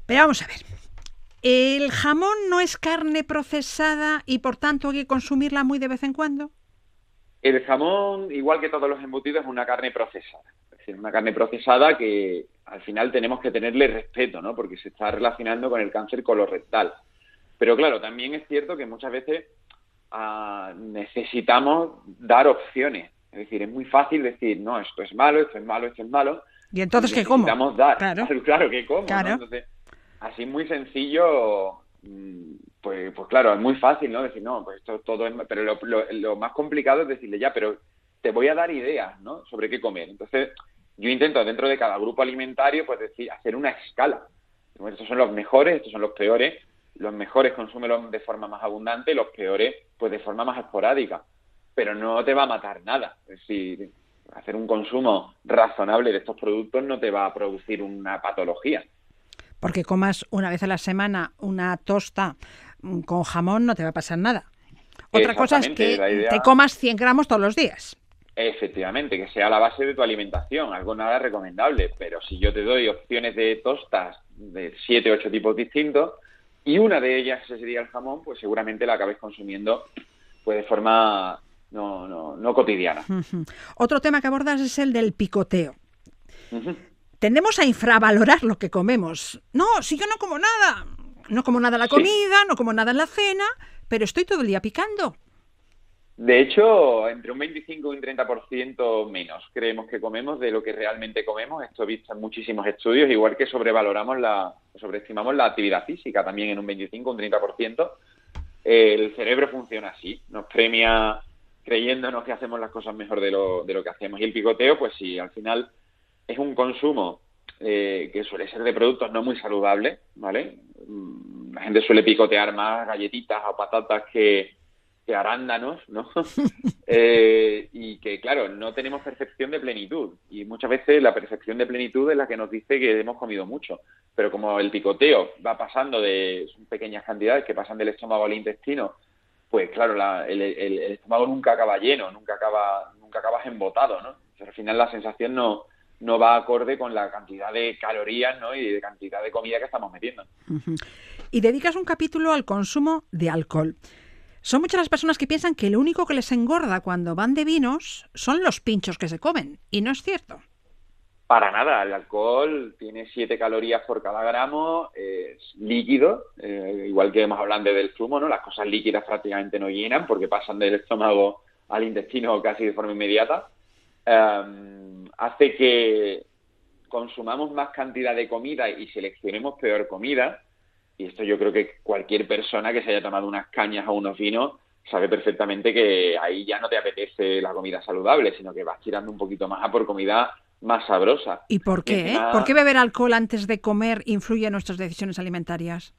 Pero vamos a ver, ¿El jamón no es carne procesada y por tanto hay que consumirla muy de vez en cuando? El jamón, igual que todos los embutidos, es una carne procesada. Es decir, una carne procesada que al final tenemos que tenerle respeto, ¿no? Porque se está relacionando con el cáncer colorectal. Pero claro, también es cierto que muchas veces ah, necesitamos dar opciones. Es decir, es muy fácil decir, no, esto es malo, esto es malo, esto es malo. ¿Y entonces qué como? Necesitamos dar. Claro, [LAUGHS] claro que como. Entonces, así muy sencillo, mm, pues, pues claro, es muy fácil, ¿no? Decir, no, pues esto todo es... Pero lo, más complicado es decirle, ya, pero te voy a dar ideas, ¿no? Sobre qué comer. Entonces, yo intento dentro de cada grupo alimentario, pues decir, hacer una escala. estos son los mejores, estos son los peores. Los mejores consúmelos de forma más abundante, los peores, pues de forma más esporádica. Pero no te va a matar nada. Es decir, hacer un consumo razonable de estos productos no te va a producir una patología porque comas una vez a la semana una tosta mm, con jamón no te va a pasar nada. Otra cosa es que te comas 100 gramos todos los días. Efectivamente, que sea la base de tu alimentación, algo nada recomendable, pero si yo te doy opciones de tostas de 7 o 8 tipos distintos y una de ellas sería el jamón, pues seguramente la acabes consumiendo pues de forma no, no, no cotidiana. Otro tema que abordas es el del picoteo tendemos a infravalorar lo que comemos. No, si yo no como nada, no como nada en la comida, no como nada en la cena, pero estoy todo el día picando. De hecho, entre un 25 y un 30% menos creemos que comemos de lo que realmente comemos. Esto visto en muchísimos estudios, igual que sobrevaloramos la, sobreestimamos la actividad física también en un 25 o un 30%. El cerebro funciona así, nos premia creyéndonos que hacemos las cosas mejor de lo, de lo que hacemos. Y el picoteo, pues sí, al final es un consumo eh, que suele ser de productos no muy saludables, ¿vale? Mm, la gente suele picotear más galletitas o patatas que, que arándanos, ¿no? [LAUGHS] eh, y que, claro, no tenemos percepción de plenitud. Y muchas veces la percepción de plenitud es la que nos dice que hemos comido mucho. Pero como el picoteo va pasando de pequeñas cantidades que pasan del estómago al intestino, pues claro, la, el, el, estómago nunca acaba lleno, nunca acaba, nunca acabas embotado, ¿no? al final la sensación no, no va acorde con la cantidad de calorías ¿no? y de cantidad de comida que estamos metiendo. Y dedicas un capítulo al consumo de alcohol. Son muchas las personas que piensan que lo único que les engorda cuando van de vinos son los pinchos que se comen, y no es cierto. Para nada, el alcohol tiene 7 calorías por cada gramo, es líquido, eh, igual que hemos hablado del zumo, ¿no? Las cosas líquidas prácticamente no llenan porque pasan del estómago al intestino casi de forma inmediata. Em, hace que consumamos más cantidad de comida y seleccionemos peor comida y esto yo creo que cualquier persona que se haya tomado unas cañas o unos vinos sabe perfectamente que ahí ya no te apetece la comida saludable, sino que vas tirando un poquito más a por comida más sabrosa. ¿Y por qué? ¿Por qué beber alcohol antes de comer influye en nuestras decisiones alimentarias?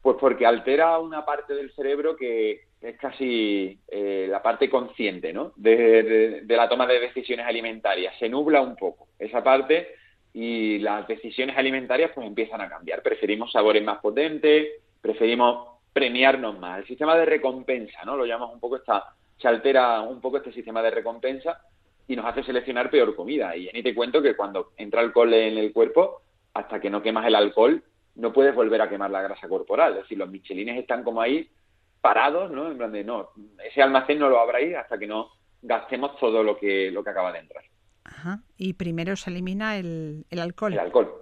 Pues porque altera una parte del cerebro que es casi eh, la parte consciente ¿no? de, la toma de decisiones alimentarias. Se nubla un poco esa parte y las decisiones alimentarias pues empiezan a cambiar. Preferimos sabores más potentes, preferimos premiarnos más. El sistema de recompensa, ¿no? Lo llamamos un poco esta, se altera un poco este sistema de recompensa y nos hace seleccionar peor comida. Y ni te cuento que cuando entra alcohol en el cuerpo, hasta que no quemas el alcohol, no puedes volver a quemar la grasa corporal. Es decir, los michelines están como ahí parados, ¿no? En plan de, no, ese almacén no lo abráis hasta que no gastemos todo lo que, lo que acaba de entrar. Ajá. Y primero se elimina el, alcohol. El alcohol.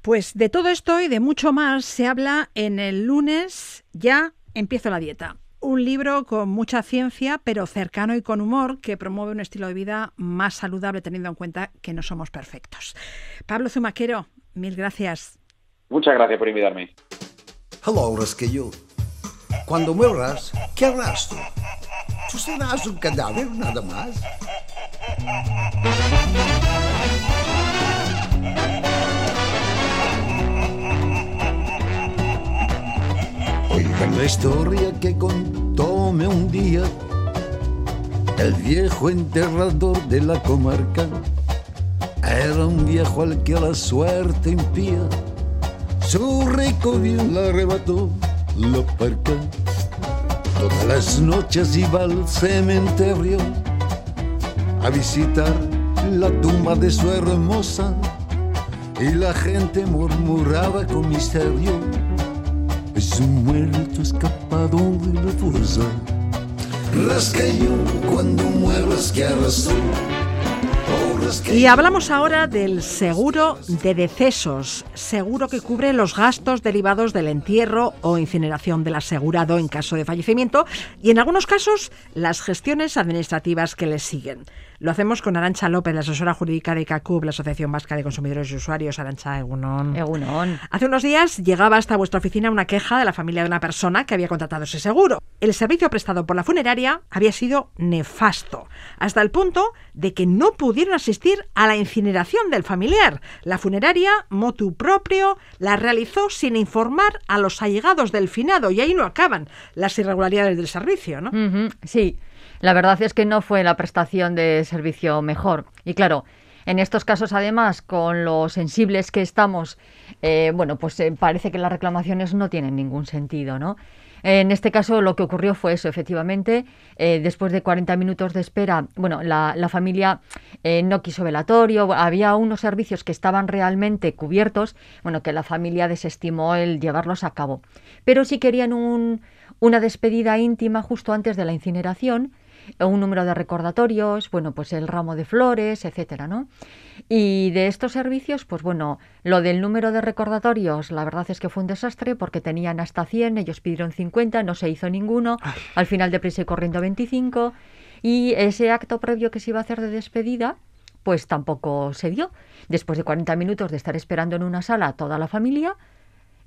Pues de todo esto y de mucho más se habla en el lunes ya empiezo la dieta. Un libro con mucha ciencia, pero cercano y con humor, que promueve un estilo de vida más saludable teniendo en cuenta que no somos perfectos. Pablo Zumaquero, mil gracias. Muchas gracias por invitarme. Hello, Rasquillo. Cuando mueras, ¿qué harás tú? Tú serás un cadáver nada más. Oigan la historia que contóme un día el viejo enterrador de la comarca. Era un viejo al que la suerte impía su rico bien la arrebató la parca. Todas las noches iba al cementerio a visitar la tumba de su hermosa. Y la gente murmuraba con misterio. Es un muerto escapado de la fuerza. Yo cuando mueras que arrasó y hablamos ahora del seguro de decesos, seguro que cubre los gastos derivados del entierro o incineración del asegurado en caso de fallecimiento y en algunos casos las gestiones administrativas que le siguen. Lo hacemos con Arancha López, la asesora jurídica de CACUB, la Asociación Vasca de Consumidores y Usuarios. Arancha Egunon. Egunon. Hace unos días llegaba hasta vuestra oficina una queja de la familia de una persona que había contratado ese seguro. El servicio prestado por la funeraria había sido nefasto, hasta el punto de que no pudieron asistir a la incineración del familiar. La funeraria, motu propio, la realizó sin informar a los allegados del finado y ahí no acaban las irregularidades del servicio, ¿no? sí. La verdad es que no fue la prestación de servicio mejor. Y claro, en estos casos, además, con lo sensibles que estamos, eh, bueno, pues eh, parece que las reclamaciones no tienen ningún sentido, ¿no? En este caso lo que ocurrió fue eso, efectivamente, eh, después de 40 minutos de espera, bueno, la, familia no quiso velatorio, había unos servicios que estaban realmente cubiertos, bueno, que la familia desestimó el llevarlos a cabo. Pero sí querían un, una despedida íntima justo antes de la incineración un número de recordatorios, bueno, pues el ramo de flores, etcétera, ¿no? Y de estos servicios, pues bueno, lo del número de recordatorios, la verdad es que fue un desastre porque tenían hasta 100, ellos pidieron 50, no se hizo ninguno, al final de prisa y corriendo 25, y ese acto previo que se iba a hacer de despedida, pues tampoco se dio. Después de 40 minutos de estar esperando en una sala toda la familia,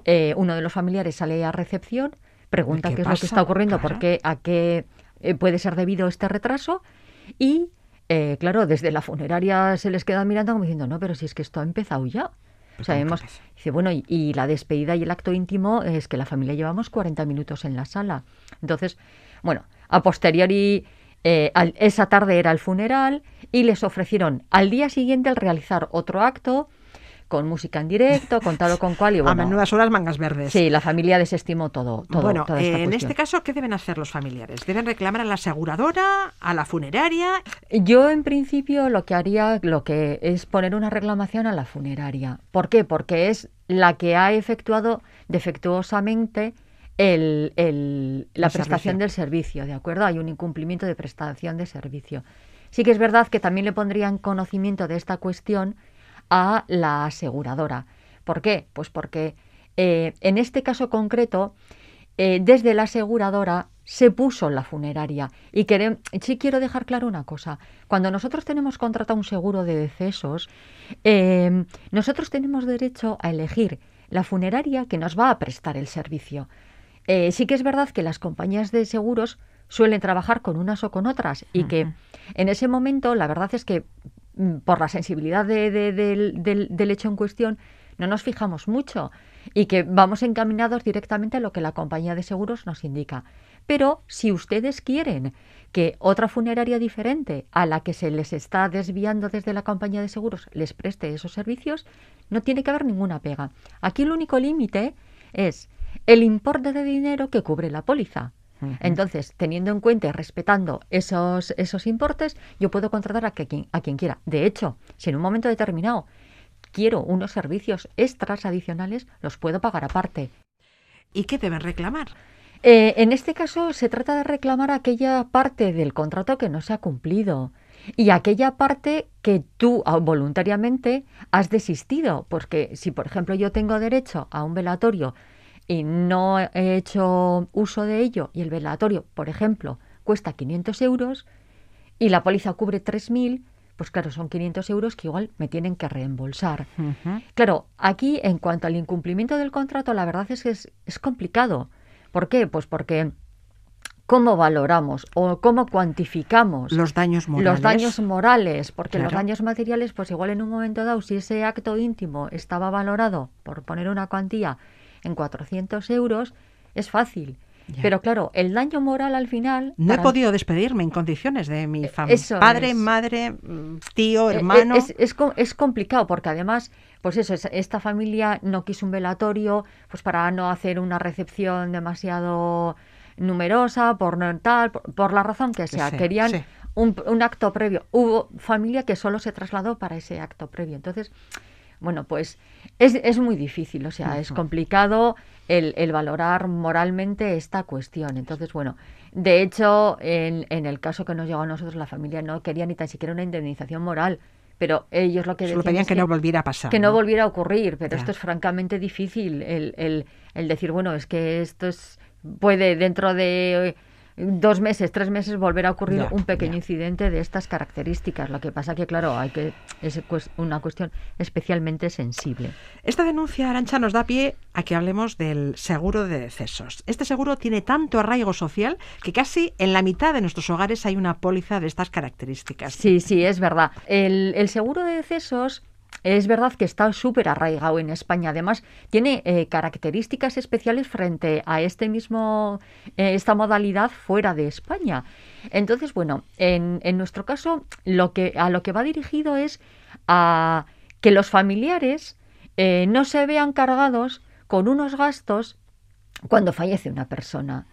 eh, uno de los familiares sale a recepción, pregunta qué, es lo que está ocurriendo, porque a qué eh, puede ser debido este retraso y, eh, claro, desde la funeraria se les queda mirando como diciendo, no, pero si es que esto ha empezado ya. Sabemos, dice, bueno, y, y, la despedida y el acto íntimo es que la familia llevamos 40 minutos en la sala. Entonces, bueno, a posteriori, eh, esa tarde era el funeral y les ofrecieron al día siguiente el realizar otro acto con música en directo, con tal o con cual. Y [LAUGHS] bueno, a menudas horas mangas verdes. Sí, la familia desestimó todo. todo bueno, en este caso, ¿qué deben hacer los familiares? ¿Deben reclamar a la aseguradora, a la funeraria? Yo, en principio, lo que haría lo que es poner una reclamación a la funeraria. ¿Por qué? Porque es la que ha efectuado defectuosamente el, la prestación del servicio, ¿de acuerdo? Hay un incumplimiento de prestación de servicio. Sí que es verdad que también le pondrían conocimiento de esta cuestión a la aseguradora. ¿Por qué? Pues porque eh, en este caso concreto, eh, desde la aseguradora se puso la funeraria. Y sí quiero dejar claro una cosa. Cuando nosotros tenemos contratado un seguro de decesos, eh, nosotros tenemos derecho a elegir la funeraria que nos va a prestar el servicio. Eh, sí que es verdad que las compañías de seguros suelen trabajar con unas o con otras y que en ese momento la verdad es que por la sensibilidad del, hecho en cuestión no nos fijamos mucho y que vamos encaminados directamente a lo que la compañía de seguros nos indica. Pero si ustedes quieren que otra funeraria diferente a la que se les está desviando desde la compañía de seguros les preste esos servicios, no tiene que haber ninguna pega. Aquí el único límite es el importe de dinero que cubre la póliza. Entonces, teniendo en cuenta y respetando esos, esos importes, yo puedo contratar a, quien, a quien quiera. De hecho, si en un momento determinado quiero unos servicios extras adicionales, los puedo pagar aparte. ¿Y qué deben reclamar? Eh, en este caso, se trata de reclamar aquella parte del contrato que no se ha cumplido y aquella parte que tú ah, voluntariamente has desistido. Porque si, por ejemplo, yo tengo derecho a un velatorio y no he hecho uso de ello y el velatorio, por ejemplo, cuesta 500 euros y la póliza cubre 3.000, pues claro, son 500 euros que igual me tienen que reembolsar. Claro, aquí en cuanto al incumplimiento del contrato, la verdad es que es, es complicado. ¿Por qué? Pues porque cómo valoramos o cómo cuantificamos los daños morales. Los daños morales, porque los daños materiales, pues igual en un momento dado, si ese acto íntimo estaba valorado, por poner una cuantía, en 400 euros, es fácil. Pero claro, el daño moral al final... No he podido despedirme en condiciones de mi eh, familia. Padre, madre, mm, tío, eh, eh, hermano... Es, es, es, complicado porque además, pues eso, esta familia no quiso un velatorio pues para no hacer una recepción demasiado numerosa, por no tal, por, la razón que sea. Querían Un, un acto previo. Hubo familia que solo se trasladó para ese acto previo. Entonces, bueno, pues es, es muy difícil, o sea, es complicado el, el, valorar moralmente esta cuestión. Entonces, bueno, de hecho, en, en, el caso que nos llegó a nosotros, la familia no quería ni tan siquiera una indemnización moral, pero ellos lo que decían pedían que, no volviera a pasar. Que no, volviera a ocurrir, pero esto es francamente difícil, el, el, el decir, bueno, es que esto es puede dentro de dos meses, tres meses volver a ocurrir un pequeño incidente de estas características. Lo que pasa que, claro, hay que es una cuestión especialmente sensible. Esta denuncia, Arancha, nos da pie a que hablemos del seguro de decesos. Este seguro tiene tanto arraigo social que casi en la mitad de nuestros hogares hay una póliza de estas características. Sí, sí, es verdad. El, el seguro de decesos es verdad que está súper arraigado en España. Además, tiene eh, características especiales frente a este mismo, eh, esta modalidad fuera de España. Entonces, bueno, en, en, nuestro caso, lo que, a lo que va dirigido es a que los familiares eh, no se vean cargados con unos gastos cuando fallece una persona.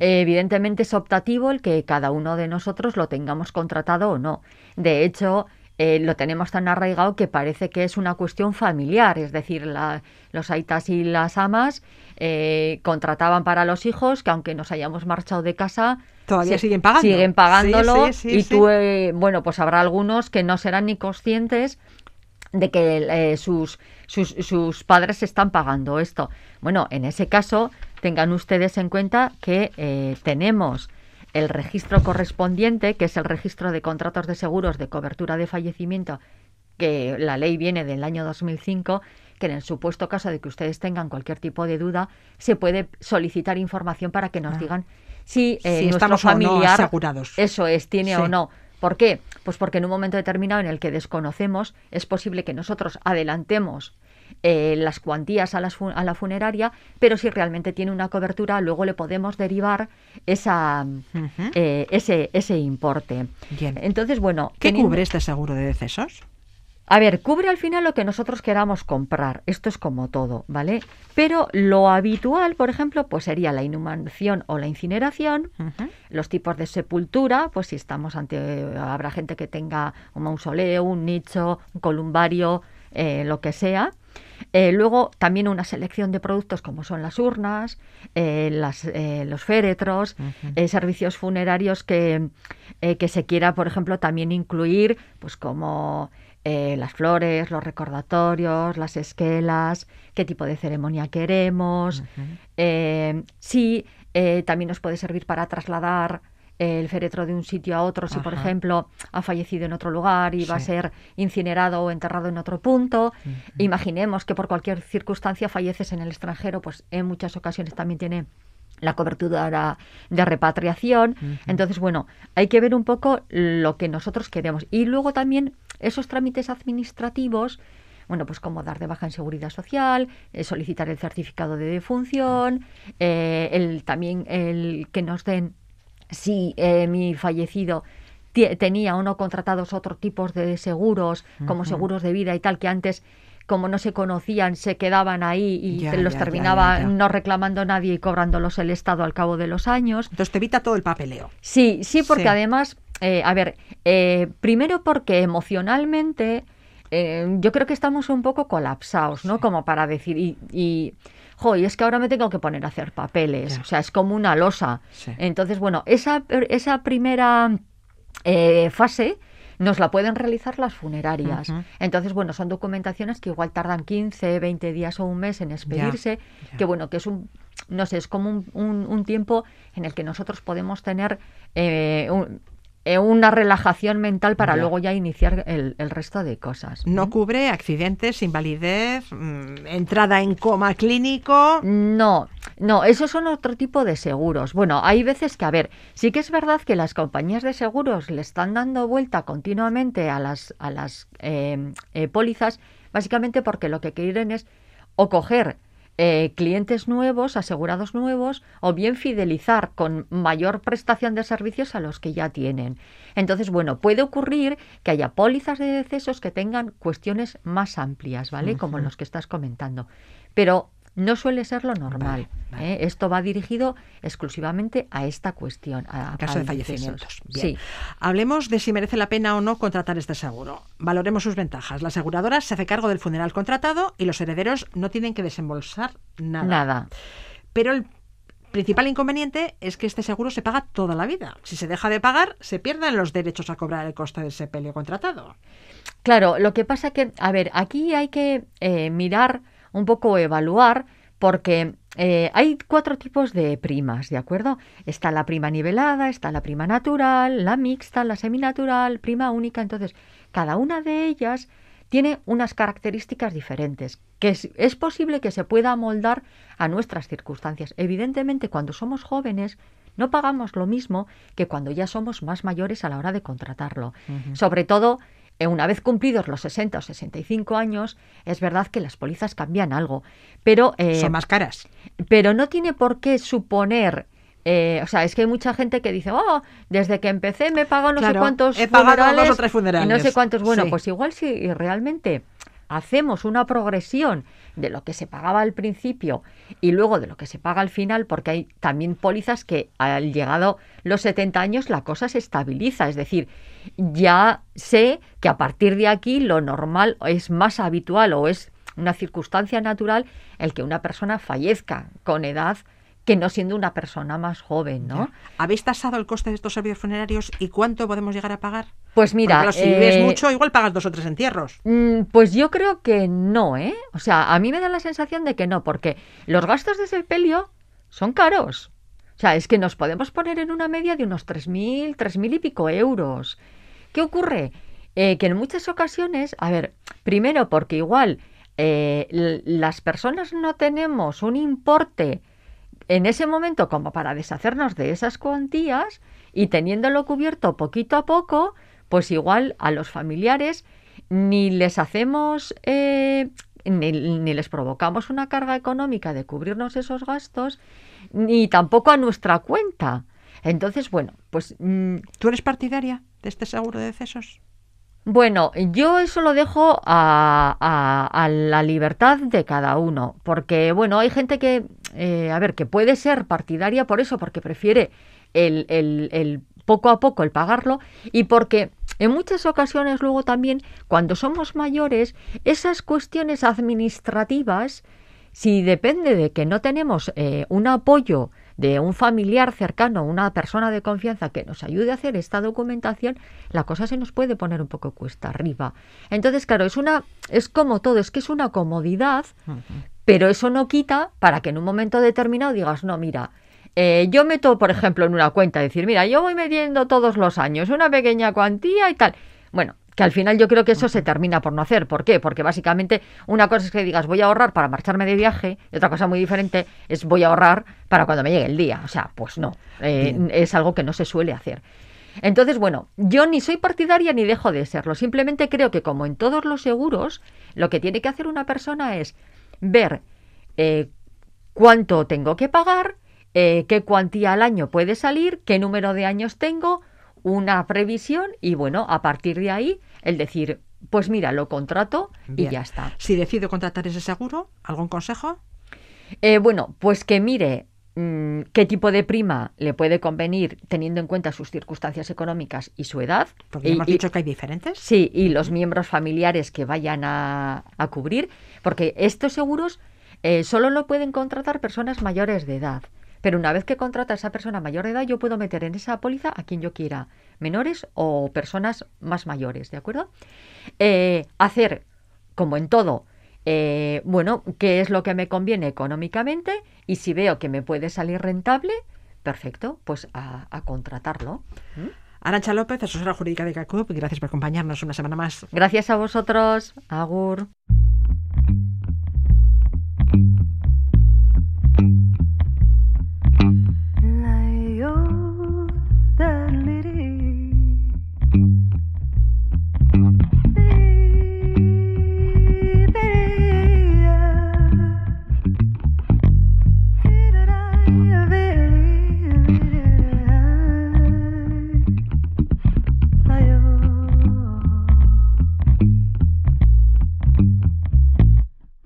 evidentemente es optativo el que cada uno de nosotros lo tengamos contratado o no. De hecho, eh, lo tenemos tan arraigado que parece que es una cuestión familiar, es decir, los aitas y las amas eh, contrataban para los hijos que aunque nos hayamos marchado de casa, todavía siguen pagando. Siguen pagándolo y tú, eh, bueno, pues habrá algunos que no serán ni conscientes de que sus, sus, sus padres están pagando esto. Bueno, en ese caso, tengan ustedes en cuenta que tenemos el registro correspondiente, que es el registro de contratos de seguros de cobertura de fallecimiento, que la ley viene del año 2005, que en el supuesto caso de que ustedes tengan cualquier tipo de duda, se puede solicitar información para que nos ah. digan si, eh, Si nuestro estamos o no asegurados. eso es, tiene Sí. o no. ¿Por qué? Pues porque en un momento determinado en el que desconocemos, es posible que nosotros adelantemos eh, las cuantías a, las a la funeraria, pero si realmente tiene una cobertura, luego le podemos derivar esa, eh, ese, ese importe. Bien. Entonces, bueno, ¿Qué teniendo- cubre este seguro de decesos? a ver, cubre al final lo que nosotros queramos comprar. Esto es como todo, ¿vale? Pero lo habitual, por ejemplo, pues sería la inhumación o la incineración, los tipos de sepultura, pues si estamos ante, habrá gente que tenga un mausoleo, un nicho, un columbario, eh, lo que sea. Eh, luego también una selección de productos como son las urnas, eh, las, eh, los féretros, servicios funerarios que, que se quiera, por ejemplo, también incluir, pues como eh, las flores, los recordatorios, las esquelas, qué tipo de ceremonia queremos, eh, eh, también nos puede servir para trasladar el féretro de un sitio a otro, si por ejemplo ha fallecido en otro lugar y va a ser incinerado o enterrado en otro punto. Imaginemos que por cualquier circunstancia falleces en el extranjero, pues en muchas ocasiones también tiene la cobertura de repatriación. Entonces, bueno, hay que ver un poco lo que nosotros queremos. Y luego también esos trámites administrativos, bueno, pues como dar de baja en seguridad social, eh, solicitar el certificado de defunción, eh, el, también el que nos den si eh, mi fallecido tenía o no contratados otros tipos de seguros, como seguros de vida y tal, que antes, como no se conocían, se quedaban ahí y Ya, los ya, terminaba ya, no reclamando nadie y cobrándolos el Estado al cabo de los años. Entonces te evita todo el papeleo. Sí, sí, porque Sí. además, eh, a ver, eh, primero porque emocionalmente eh, yo creo que estamos un poco colapsados, ¿no? Como para decir, y, y jo, y es que ahora me tengo que poner a hacer papeles, o sea, es como una losa. Sí. Entonces, bueno, esa, esa primera eh, fase nos la pueden realizar las funerarias. Entonces, bueno, son documentaciones que igual tardan 15, 20 días o un mes en expedirse, que bueno, que es un, no sé, es como un, un- un tiempo en el que nosotros podemos tener eh, un- eh, una relajación mental para Ya. luego ya iniciar el, el resto de cosas. No cubre accidentes, invalidez, mm, entrada en coma clínico. No, no, esos son otro tipo de seguros. Bueno, hay veces que, a ver, sí que es verdad que las compañías de seguros le están dando vuelta continuamente a las, a las eh, eh, pólizas, básicamente porque lo que quieren es o coger eh, clientes nuevos, asegurados nuevos, o bien fidelizar con mayor prestación de servicios a los que ya tienen. Entonces, bueno, puede ocurrir que haya pólizas de decesos que tengan cuestiones más amplias, ¿vale? Como los que estás comentando. Pero no suele ser lo normal. Vale, vale. ¿eh? Esto va dirigido exclusivamente a esta cuestión. A, En caso a de fallecimientos. Bien. Sí. Hablemos de si merece la pena o no contratar este seguro. Valoremos sus ventajas. La aseguradora se hace cargo del funeral contratado y los herederos no tienen que desembolsar nada. Nada. Pero el principal inconveniente es que este seguro se paga toda la vida. Si se deja de pagar, se pierden los derechos a cobrar el coste del sepelio contratado. Claro, lo que pasa que, a ver, aquí hay que eh, mirar un poco, evaluar, porque eh, hay cuatro tipos de primas, ¿de acuerdo? Está la prima nivelada, está la prima natural, la mixta, la seminatural, prima única. Entonces, cada una de ellas tiene unas características diferentes, que es, es posible que se pueda amoldar a nuestras circunstancias. Evidentemente, cuando somos jóvenes, no pagamos lo mismo que cuando ya somos más mayores a la hora de contratarlo. Sobre todo, una vez cumplidos los 60 o 65 años, es verdad que las pólizas cambian algo, pero, eh, Son más caras. pero no tiene por qué suponer... eh, o sea, es que hay mucha gente que dice, oh, desde que empecé me he pagado no sé cuántos he pagado dos funerales o tres y no sé funerales". cuántos. Bueno, Sí. pues igual si realmente hacemos una progresión de lo que se pagaba al principio y luego de lo que se paga al final, porque hay también pólizas que al llegado los 70 años la cosa se estabiliza, es decir, ya sé que a partir de aquí lo normal es más habitual o es una circunstancia natural el que una persona fallezca con edad que no siendo una persona más joven, ¿no? ¿Habéis tasado el coste de estos servicios funerarios y cuánto podemos llegar a pagar? Pues mira, Porque, claro, si vives eh, mucho, igual pagas dos o tres entierros. Mm, Pues yo creo que no, ¿eh? O sea, a mí me da la sensación de que no, porque los gastos de sepelio son caros. O sea, es que nos podemos poner en una media de unos 3.000, 3.000 y pico euros. ¿Qué ocurre? Eh, que en muchas ocasiones, a ver, primero porque igual eh, las personas no tenemos un importe en ese momento, como para deshacernos de esas cuantías y teniéndolo cubierto poquito a poco, pues igual a los familiares ni les hacemos, eh, ni, ni les provocamos una carga económica de cubrirnos esos gastos, ni tampoco a nuestra cuenta. Entonces, bueno, pues mm, ¿Tú eres partidaria de este seguro de decesos? Bueno, yo eso lo dejo a, a- a la libertad de cada uno, porque bueno, hay gente que, eh, a ver, que puede ser partidaria por eso, porque prefiere el, el- el poco a poco el pagarlo y porque en muchas ocasiones luego también cuando somos mayores, esas cuestiones administrativas, si depende de que no tenemos eh, un apoyo de un familiar cercano, una persona de confianza que nos ayude a hacer esta documentación, la cosa se nos puede poner un poco cuesta arriba. Entonces, claro, es una, es como todo, es que es una comodidad, pero eso no quita para que en un momento determinado digas, no, mira, eh, yo meto, por ejemplo, en una cuenta, decir, mira, yo voy metiendo todos los años una pequeña cuantía y tal. Bueno, que al final yo creo que eso se termina por no hacer. ¿Por qué? Porque básicamente una cosa es que digas voy a ahorrar para marcharme de viaje y otra cosa muy diferente es voy a ahorrar para cuando me llegue el día. O sea, pues no, eh, es algo que no se suele hacer. Entonces, bueno, yo ni soy partidaria ni dejo de serlo. Simplemente creo que como en todos los seguros, lo que tiene que hacer una persona es ver eh, cuánto tengo que pagar, eh, qué cuantía al año puede salir, qué número de años tengo, una previsión y bueno, a partir de ahí el decir, pues mira, lo contrato Bien. y ya está. Si decido contratar ese seguro, ¿algún consejo? Eh, bueno, pues que mire mm, qué tipo de prima le puede convenir teniendo en cuenta sus circunstancias económicas y su edad. Porque Y- hemos y- dicho que hay diferentes. Sí, y los miembros familiares que vayan a, a cubrir, porque estos seguros eh, solo lo pueden contratar personas mayores de edad. Pero una vez que contrata a esa persona mayor de edad, yo puedo meter en esa póliza a quien yo quiera, menores o personas más mayores, ¿de acuerdo? Eh, hacer, como en todo, eh, bueno, qué es lo que me conviene económicamente y si veo que me puede salir rentable, perfecto, pues a, a contratarlo. Arancha López, asesora jurídica de CACUP, gracias por acompañarnos una semana más. Gracias a vosotros, Agur.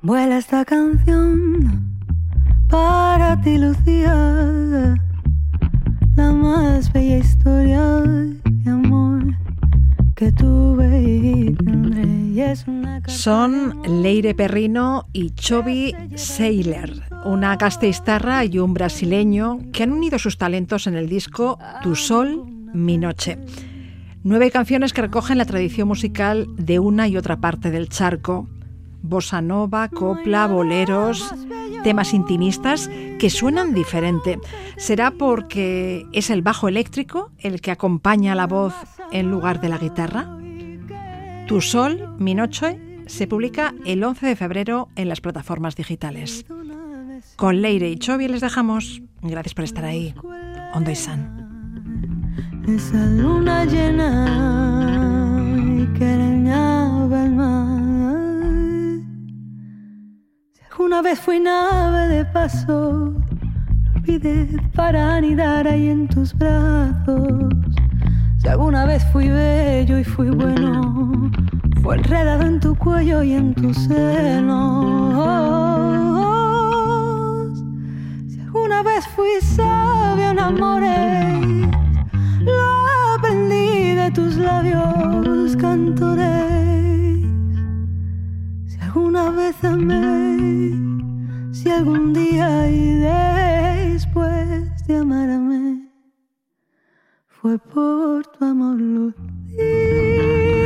Vuela esta canción para ti, Lucía, la más bella historia de amor que tuve y tendré. Es una Son. Leire Perrino y Chobi Seiler, una castellistarra y un brasileño que han unido sus talentos en el disco Tu Sol, Mi Noche. Nueve canciones que recogen la tradición musical de una y otra parte del charco. Bossa nova, copla, boleros, temas intimistas que suenan diferente. ¿Será porque es el bajo eléctrico el que acompaña la voz en lugar de la guitarra? Tu Sol, Mi Noche se publica el 11 de febrero en las plataformas digitales. Con Leire y Chobi les dejamos. Gracias por estar ahí. Ondo y San. Esa luna llena y que el mar. Alguna vez fui nave de paso, lo olvidé para anidar ahí en tus brazos. Si alguna vez fui bello y fui bueno, fue enredado en tu cuello y en tus senos. Si alguna vez fui sabio en amores, lo aprendí de tus labios cantores. Alguna vez amé, si algún día y después de amarme, fue por tu amor, Lucía.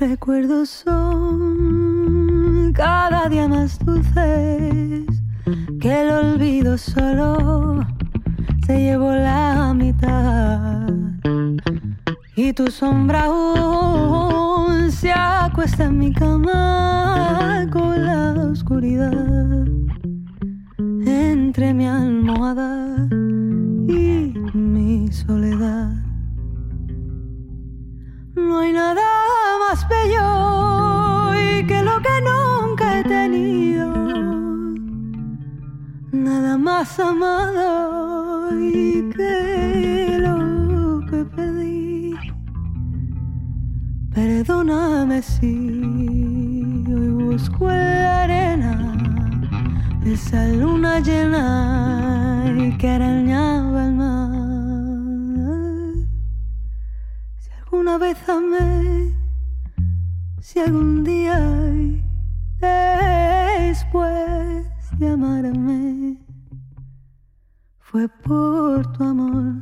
Recuerdos son cada día más dulces, que el olvido solo se llevó la mitad. Y tu sombra aún se acuesta en mi cama con la oscuridad entre mi almohada más amado y que lo que pedí. Perdóname si hoy busco en la arena esa luna llena y que arañaba el mar. Si alguna vez amé, si algún día después de amarme, fue por tu amor.